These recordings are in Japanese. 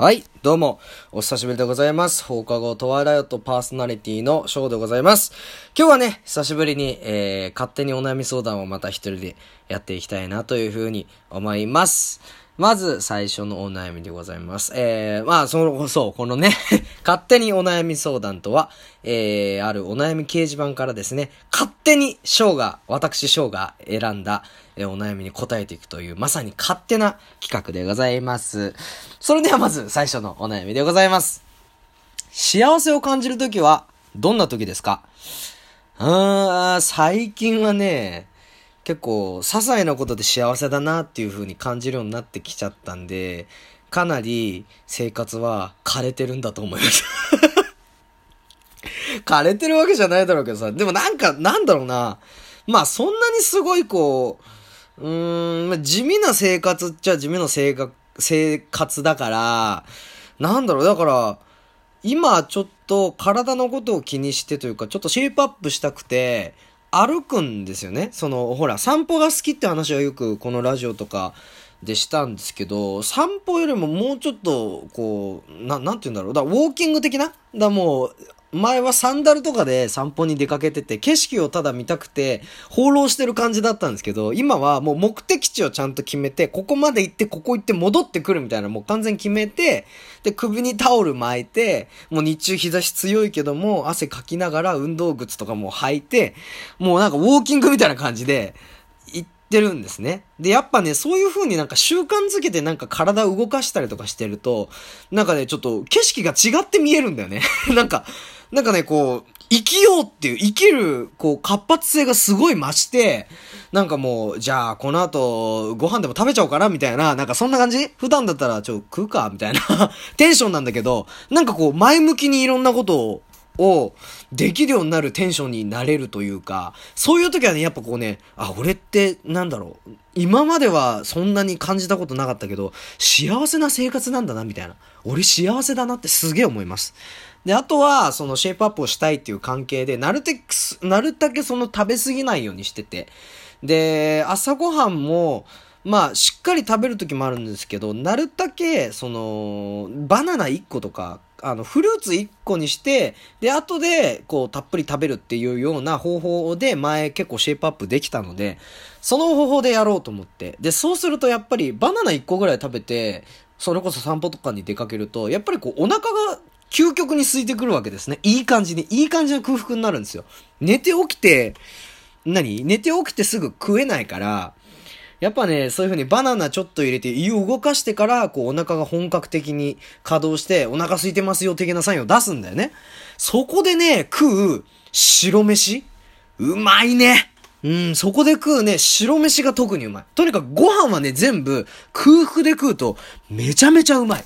はい、どうも、お久しぶりでございます。放課後トワイライトパーソナリティのショーでございます。今日はね、久しぶりに、えー、勝手にお悩み相談をまた一人でやっていきたいなというふうに思います。まず最初のお悩みでございます。えー、まあ、その、そう、このね 勝手にお悩み相談とは、えー、あるお悩み掲示板からですね、勝手に翔が、私翔が選んだ、えー、お悩みに答えていくという、まさに勝手な企画でございます。それではまず最初のお悩みでございます。幸せを感じるときは、どんな時ですか？うーん、最近はね、結構、些細なことで幸せだなっていう風に感じるようになってきちゃったんで、かなり生活は枯れてるんだと思います 枯れてるわけじゃないだろうけどさ、でもなんか、なんだろうな。まあそんなにすごいこう、うーん、地味な生活っちゃ地味な生活、生活だから、なんだろう、だから、今ちょっと体のことを気にしてというか、ちょっとシェイプアップしたくて、歩くんですよね。その、ほら、散歩が好きって話はよくこのラジオとかでしたんですけど、散歩よりももうちょっと、こう、な、なんて言うんだろう。だウォーキング的な？だもう、前はサンダルとかで散歩に出かけてて、景色をただ見たくて、放浪してる感じだったんですけど、今はもう目的地をちゃんと決めて、ここまで行って、ここ行って戻ってくるみたいな、もう完全決めて、で、首にタオル巻いて、もう日中日差し強いけども、汗かきながら運動靴とかも履いて、もうなんかウォーキングみたいな感じで、行ってるんですね。で、やっぱね、そういう風になんか習慣づけてなんか体を動かしたりとかしてると、なんかね、ちょっと景色が違って見えるんだよね。なんか、なんかね、こう、生きようっていう、生きる、こう、活発性がすごい増して、なんかもう、じゃあ、この後、ご飯でも食べちゃおうかな、みたいな、なんかそんな感じ？普段だったら、ちょ、食うかみたいな テンションなんだけど、なんかこう、前向きにいろんなことを、を、できるようになるテンションになれるというか、そういう時はね、やっぱこうね、あ、俺って、なんだろう、今まではそんなに感じたことなかったけど、幸せな生活なんだな、みたいな。俺幸せだなってすげえ思います。で、あとは、そのシェイプアップをしたいっていう関係で、なるてくなるだけその食べ過ぎないようにしてて。で、朝ごはんも、まあ、しっかり食べる時もあるんですけど、なるだけ、その、バナナ1個とか、あの、フルーツ1個にして、で、後で、こう、たっぷり食べるっていうような方法で、前結構シェイプアップできたので、その方法でやろうと思って。で、そうするとやっぱり、バナナ1個ぐらい食べて、それこそ散歩とかに出かけると、やっぱりこう、お腹が究極に空いてくるわけですね。いい感じに、いい感じの空腹になるんですよ。寝て起きて、何？寝て起きてすぐ食えないから、やっぱね、そういう風にバナナちょっと入れて胃を動かしてから、こうお腹が本格的に稼働して、お腹空いてますよ的なサインを出すんだよね。そこでね、食う白飯うまいねうん、そこで食うね、白飯が特にうまい。とにかくご飯はね、全部空腹で食うとめちゃめちゃうまい。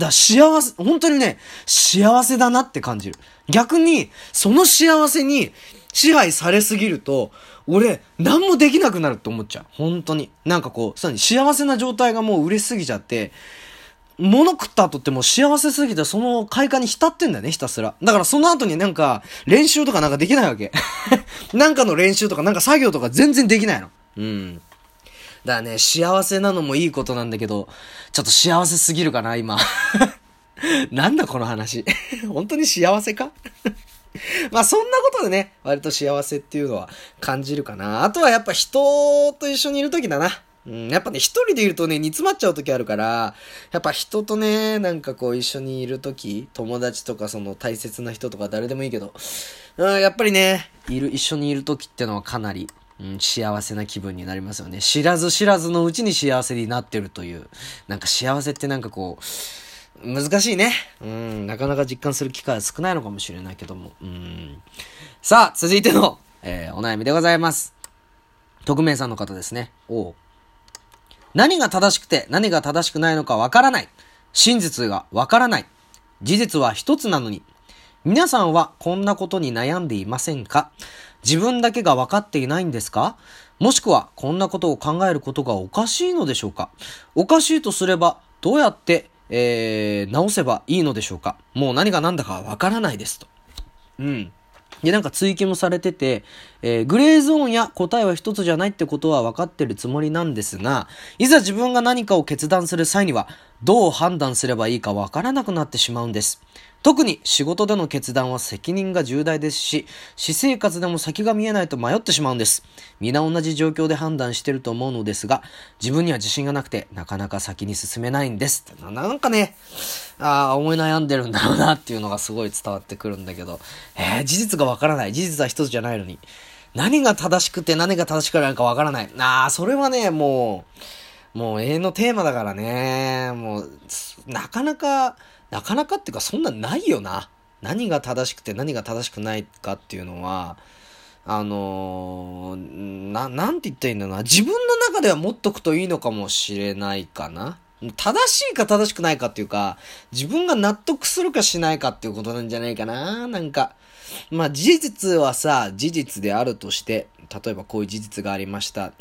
だ幸せ、本当にね、幸せだなって感じる。逆に、その幸せに支配されすぎると、俺、何もできなくなるって思っちゃう。本当に。なんかこう、さらに幸せな状態がもう嬉しすぎちゃって、物食った後ってもう幸せすぎてその快感に浸ってんだよね、ひたすら。だからその後になんか、練習とかなんかできないわけ。なんかの練習とかなんか作業とか全然できないの。うん。だからね、幸せなのもいいことなんだけど、ちょっと幸せすぎるかな、今。なんだこの話。本当に幸せか？まあそんなことでね、割と幸せっていうのは感じるかな。あとはやっぱ人と一緒にいるときだな。うん、やっぱね、一人でいるとね、煮詰まっちゃう時あるから、やっぱ人とね、なんかこう一緒にいる時、友達とかその大切な人とか誰でもいいけど、うん、やっぱりね、いる、一緒にいる時ってのはかなり、うん、幸せな気分になりますよね。知らず知らずのうちに幸せになってるという。なんか幸せってなんかこう、難しいね。うん、なかなか実感する機会は少ないのかもしれないけども。うん。さあ、続いての、えー、お悩みでございます。匿名さんの方ですね。お何が正しくて何が正しくないのかわからない。真実がわからない。事実は一つなのに。皆さんはこんなことに悩んでいませんか？自分だけが分かっていないんですか？もしくはこんなことを考えることがおかしいのでしょうか？おかしいとすればどうやって、えー、直せばいいのでしょうか？もう何が何だかわからないですと。うん。で、なんか追記もされてて、えー、グレーゾーンや答えは一つじゃないってことは分かってるつもりなんですが、いざ自分が何かを決断する際には、どう判断すればいいかわからなくなってしまうんです。特に仕事での決断は責任が重大ですし、私生活でも先が見えないと迷ってしまうんです。皆同じ状況で判断してると思うのですが、自分には自信がなくて、なかなか先に進めないんです。なんかね、ああ、思い悩んでるんだろうなっていうのがすごい伝わってくるんだけど、えー、事実がわからない。事実は一つじゃないのに。何が正しくて何が正しくないかわからない。ああ、それはね、もう、もう永遠のテーマだからね。もう、なかなか、なかなかっていうかそんなないよな。何が正しくて何が正しくないかっていうのは、あのー、な、なんて言ったらいいんだろうな。自分の中では持っとくといいのかもしれないかな。正しいか正しくないかっていうか、自分が納得するかしないかっていうことなんじゃないかな。なんか、まあ事実はさ、事実であるとして、例えばこういう事実がありました。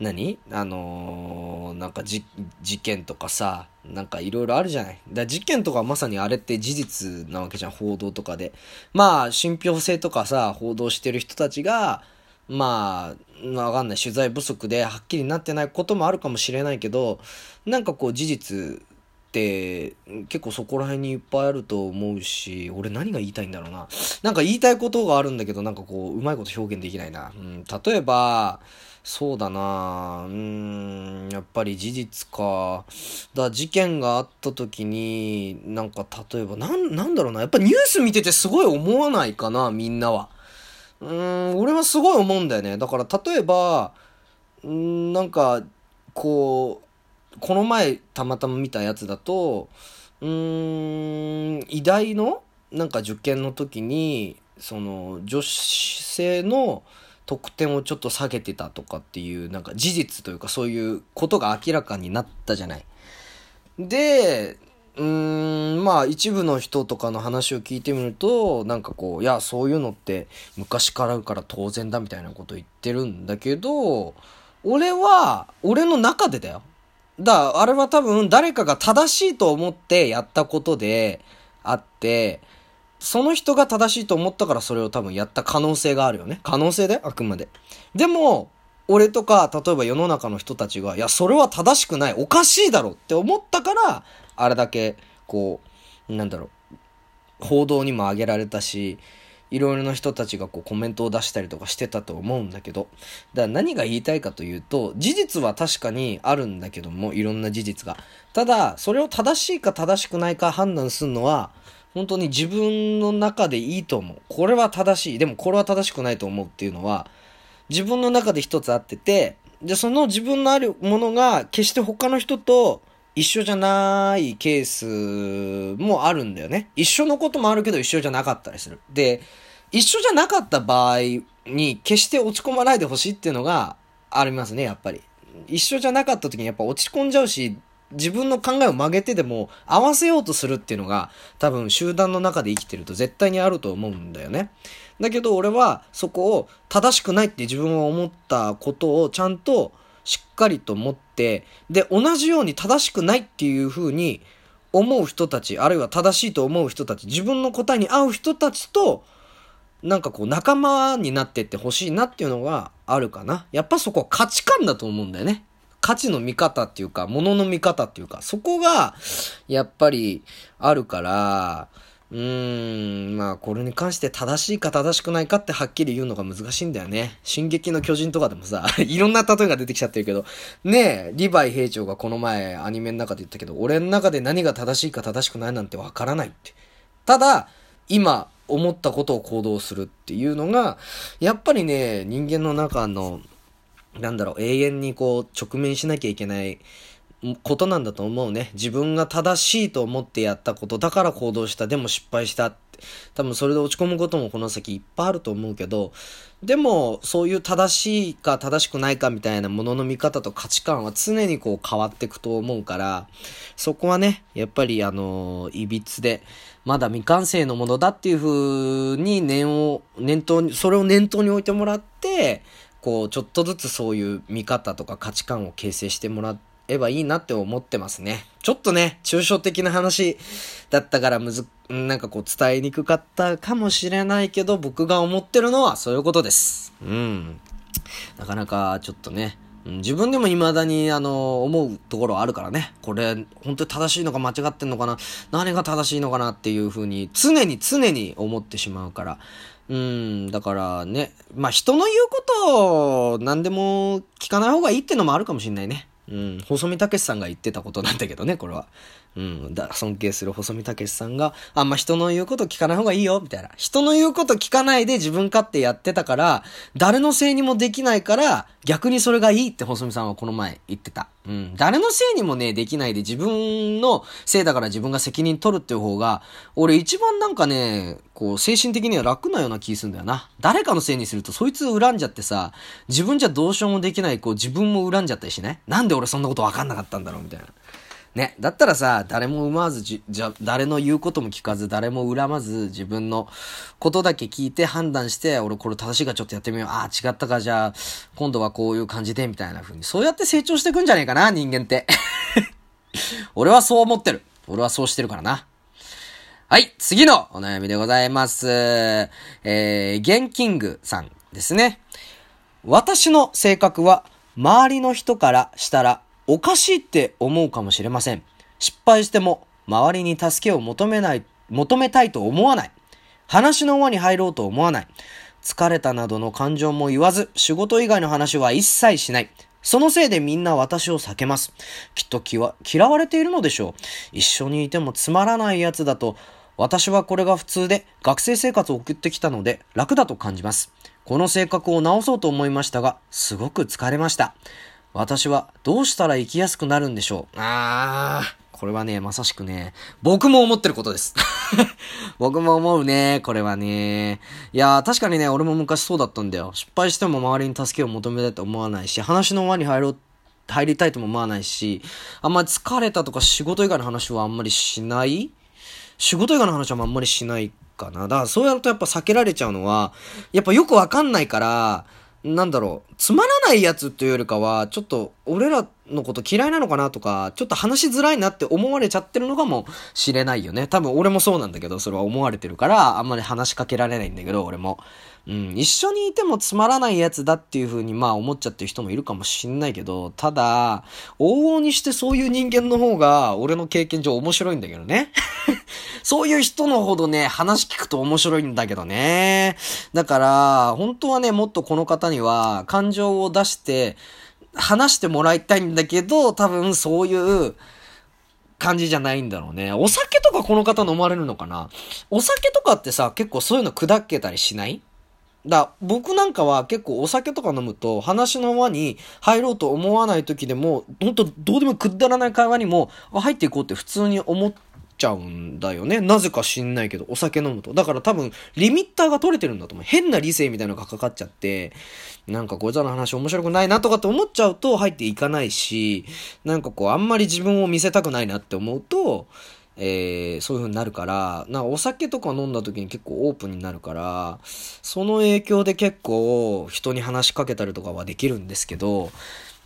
何？あのー、なんかじ、事件とかさ、なんかいろいろあるじゃない？だ事件とかまさにあれって事実なわけじゃん、報道とかで。まあ、信憑性とかさ、報道してる人たちが、まあ、わかんない。取材不足ではっきりなってないこともあるかもしれないけど、なんかこう事実って結構そこら辺にいっぱいあると思うし、俺何が言いたいんだろうな。なんか言いたいことがあるんだけど、なんかこう、うまいこと表現できないな。うん、例えば、そうだなうん、やっぱり事実か。だ事件があった時に、なんか例えば、なん、なんだろうな。やっぱニュース見ててすごい思わないかな、みんなは。うん、俺はすごい思うんだよね。だから例えば、うん、なんか、こう、この前たまたま見たやつだと、うん、偉大のなんか受験の時に、その、女子性の、得点をちょっと下げてたとかっていうなんか事実というかそういうことが明らかになったじゃない。で、うーん、まあ一部の人とかの話を聞いてみると、なんかこう、いや、そういうのって昔からあるから当然だみたいなこと言ってるんだけど、俺は、俺の中でだよ。だから、あれは多分誰かが正しいと思ってやったことであって、その人が正しいと思ったからそれを多分やった可能性があるよね。可能性で？あくまで。でも、俺とか、例えば世の中の人たちが、いや、それは正しくない、おかしいだろって思ったから、あれだけ、こう、なんだろう、報道にも上げられたし、いろいろな人たちがこうコメントを出したりとかしてたと思うんだけど、だから何が言いたいかというと、事実は確かにあるんだけども、いろんな事実が。ただ、それを正しいか正しくないか判断するのは、本当に自分の中でいいと思う。これは正しい。でもこれは正しくないと思うっていうのは、自分の中で一つあってて、で、その自分のあるものが決して他の人と一緒じゃないケースもあるんだよね。一緒のこともあるけど一緒じゃなかったりする。で、一緒じゃなかった場合に決して落ち込まないでほしいっていうのがありますね、やっぱり。一緒じゃなかった時にやっぱ落ち込んじゃうし、自分の考えを曲げてでも合わせようとするっていうのが多分集団の中で生きてると絶対にあると思うんだよね。だけど俺はそこを正しくないって自分は思ったことをちゃんとしっかりと持って、で、同じように正しくないっていう風に思う人たち、あるいは正しいと思う人たち、自分の答えに合う人たちと、なんかこう仲間になってってほしいなっていうのがあるかな。やっぱそこは価値観だと思うんだよね。価値の見方っていうか、物の見方っていうか、そこが、やっぱり、あるから、うーん、まあ、これに関して正しいか正しくないかってはっきり言うのが難しいんだよね。進撃の巨人とかでもさ、いろんな例えが出てきちゃってるけど、ねえ、リヴァイ兵長がこの前アニメの中で言ったけど、俺の中で何が正しいか正しくないなんてわからないって。ただ、今、思ったことを行動するっていうのが、やっぱりね、人間の中のなんだろう、永遠にこう、直面しなきゃいけないことなんだと思うね。自分が正しいと思ってやったことだから行動した。でも失敗した。多分それで落ち込むこともこの先いっぱいあると思うけど、でもそういう正しいか正しくないかみたいなものの見方と価値観は常にこう変わっていくと思うから、そこはね、やっぱりあの、いびつで、まだ未完成のものだっていう風に念を、念頭に、それを念頭に置いてもらって、こう、ちょっとずつそういう見方とか価値観を形成してもらえばいいなって思ってますね。ちょっとね、抽象的な話だったからむず、なんかこう伝えにくかったかもしれないけど、僕が思ってるのはそういうことです。うん。なかなかちょっとね、自分でも未だに、あの、思うところあるからね。これ、本当に正しいのか間違ってんのかな何が正しいのかなっていうふうに、常に常に思ってしまうから。うん、だからね、まあ人の言うことを何でも聞かない方がいいってのもあるかもしんないね。うん、細見武さんが言ってたことなんだけどね、これは。うん、だ尊敬する細見武さんが、あんま人の言うこと聞かない方がいいよ、みたいな。人の言うこと聞かないで自分勝手やってたから、誰のせいにもできないから、逆にそれがいいって細見さんはこの前言ってた。うん、誰のせいにもね、できないで自分のせいだから自分が責任取るっていう方が、俺一番なんかね、こう、精神的には楽なような気するんだよな。誰かのせいにすると、そいつ恨んじゃってさ、自分じゃどうしようもできない、こう、自分も恨んじゃったりしない？なんで俺そんなことわかんなかったんだろうみたいな。ね。だったらさ、誰も生まずじ、じゃ、誰の言うことも聞かず、誰も恨まず、自分のことだけ聞いて判断して、俺これ正しいかちょっとやってみよう。ああ、違ったか、じゃあ、今度はこういう感じで、みたいな風に。そうやって成長していくんじゃねえかな、人間って。俺はそう思ってる。俺はそうしてるからな。はい、次のお悩みでございます。えー、ゲンキングさんですね。私の性格は、周りの人からしたらおかしいって思うかもしれません。失敗しても周りに助けを求めない、求めたいと思わない。話の輪に入ろうと思わない。疲れたなどの感情も言わず、仕事以外の話は一切しない。そのせいでみんな私を避けます。きっと嫌われているのでしょう。一緒にいてもつまらない奴だと、私はこれが普通で学生生活を送ってきたので楽だと感じます。この性格を直そうと思いましたが、すごく疲れました。私はどうしたら生きやすくなるんでしょう？あー、これはね、まさしくね、僕も思ってることです。僕も思うね、これはね。いやー、確かにね、俺も昔そうだったんだよ。失敗しても周りに助けを求めたいと思わないし、話の輪に入ろう入りたいとも思わないし、あんまり疲れたとか仕事以外の話はあんまりしない？仕事以外の話はあんまりしないかな。だからそうやるとやっぱ避けられちゃうのは、やっぱよくわかんないから、なんだろう、つまらないやつというよりかは、ちょっと、俺らのこと嫌いなのかなとか、ちょっと話しづらいなって思われちゃってるのかもしれないよね。多分俺もそうなんだけど、それは思われてるから、あんまり話しかけられないんだけど、俺も。うん、一緒にいてもつまらないやつだっていう風にまあ思っちゃってる人もいるかもしんないけど、ただ、往々にしてそういう人間の方が俺の経験上面白いんだけどね。そういう人のほどね、話聞くと面白いんだけどね。だから、本当はね、もっとこの方には感情を出して話してもらいたいんだけど、多分そういう、感じじゃないんだろうね。お酒とかこの方飲まれるのかな？お酒とかってさ、結構そういうの砕けたりしない？だ僕なんかは結構お酒とか飲むと話の輪に入ろうと思わない時でも、ほんとどうでもくだらない会話にも入っていこうって普通に思っちゃうんだよね。なぜか知んないけど、お酒飲むと。だから多分、リミッターが取れてるんだと思う。変な理性みたいなのがかかっちゃって、なんかこいつらの話面白くないなとかって思っちゃうと入っていかないし、なんかこう、あんまり自分を見せたくないなって思うと、えー、そういう風になるから、なかお酒とか飲んだ時に結構オープンになるから、その影響で結構人に話しかけたりとかはできるんですけど、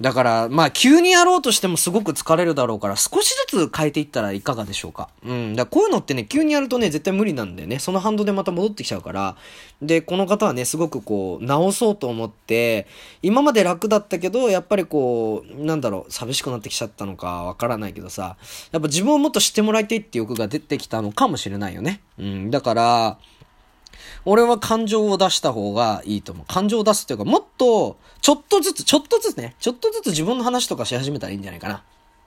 だから、まあ、急にやろうとしてもすごく疲れるだろうから、少しずつ変えていったらいかがでしょうか。うん。だこういうのってね、急にやるとね、絶対無理なんだよね。その反動でまた戻ってきちゃうから。で、この方はね、すごくこう、直そうと思って、今まで楽だったけど、やっぱりこう、なんだろう、寂しくなってきちゃったのかわからないけどさ、やっぱ自分をもっと知ってもらいたいって欲が出てきたのかもしれないよね。うん。だから、俺は感情を出した方がいいと思う。感情を出すっていうか、もっと、ちょっとずつ、ちょっとずつね、ちょっとずつ自分の話とかし始めたらいいんじゃないかな。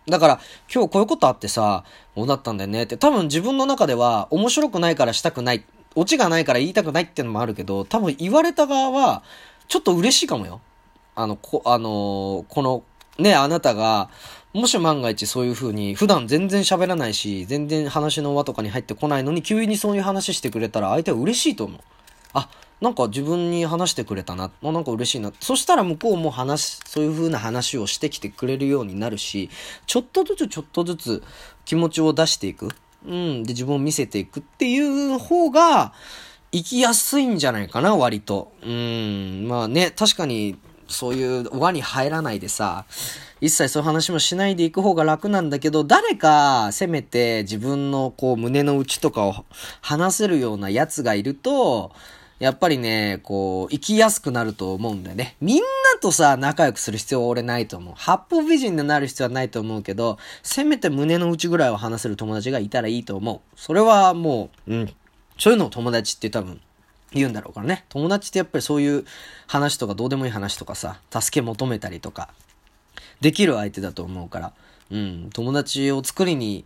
だから、今日こういうことあってさ、こうだったんだよねって、多分自分の中では面白くないからしたくない、オチがないから言いたくないっていうのもあるけど、多分言われた側は、ちょっと嬉しいかもよ。あの、こ、あのー、この、ね、あなたが、もし万が一そういう風に、普段全然喋らないし、全然話の輪とかに入ってこないのに、急にそういう話してくれたら相手は嬉しいと思う。あ、なんか自分に話してくれたな。なんか嬉しいな。そしたら向こうも話、そういう風な話をしてきてくれるようになるし、ちょっとずつちょっとずつ気持ちを出していく。うん。で、自分を見せていくっていう方が、生きやすいんじゃないかな、割と。うん。まあね、確かに、そういう輪に入らないでさ、一切そういう話もしないでいく方が楽なんだけど、誰か、せめて自分のこう胸の内とかを話せるようなやつがいると、やっぱりね、こう、生きやすくなると思うんだよね。みんなとさ、仲良くする必要は俺ないと思う。八方美人になる必要はないと思うけど、せめて胸の内ぐらいは話せる友達がいたらいいと思う。それはもう、うん。そういうのを友達って多分、言うんだろうからね。友達ってやっぱりそういう話とかどうでもいい話とかさ、助け求めたりとか、できる相手だと思うから、うん、友達を作りに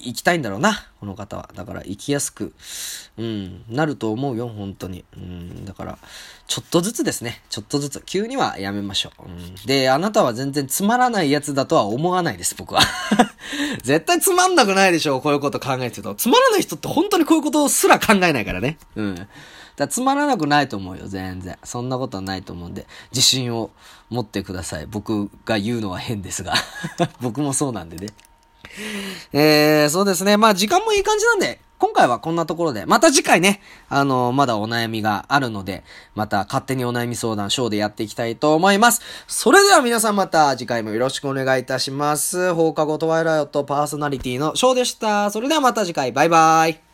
行きたいんだろうな、この方は。だから生きやすく、うん、なると思うよ、本当に。うん、だから、ちょっとずつですね。ちょっとずつ。急にはやめましょう。うん、で、あなたは全然つまらないやつだとは思わないです、僕は。絶対つまんなくないでしょ、こういうこと考えてると。つまらない人って本当にこういうことすら考えないからね。うん。だつまらなくないと思うよ、全然。そんなことはないと思うんで、自信を持ってください。僕が言うのは変ですが。僕もそうなんでね。えー、そうですね。まあ時間もいい感じなんで、今回はこんなところで、また次回ね、あの、まだお悩みがあるので、また勝手にお悩み相談ショーでやっていきたいと思います。それでは皆さんまた次回もよろしくお願いいたします。放課後トワイライトパーソナリティのショーでした。それではまた次回、バイバイ。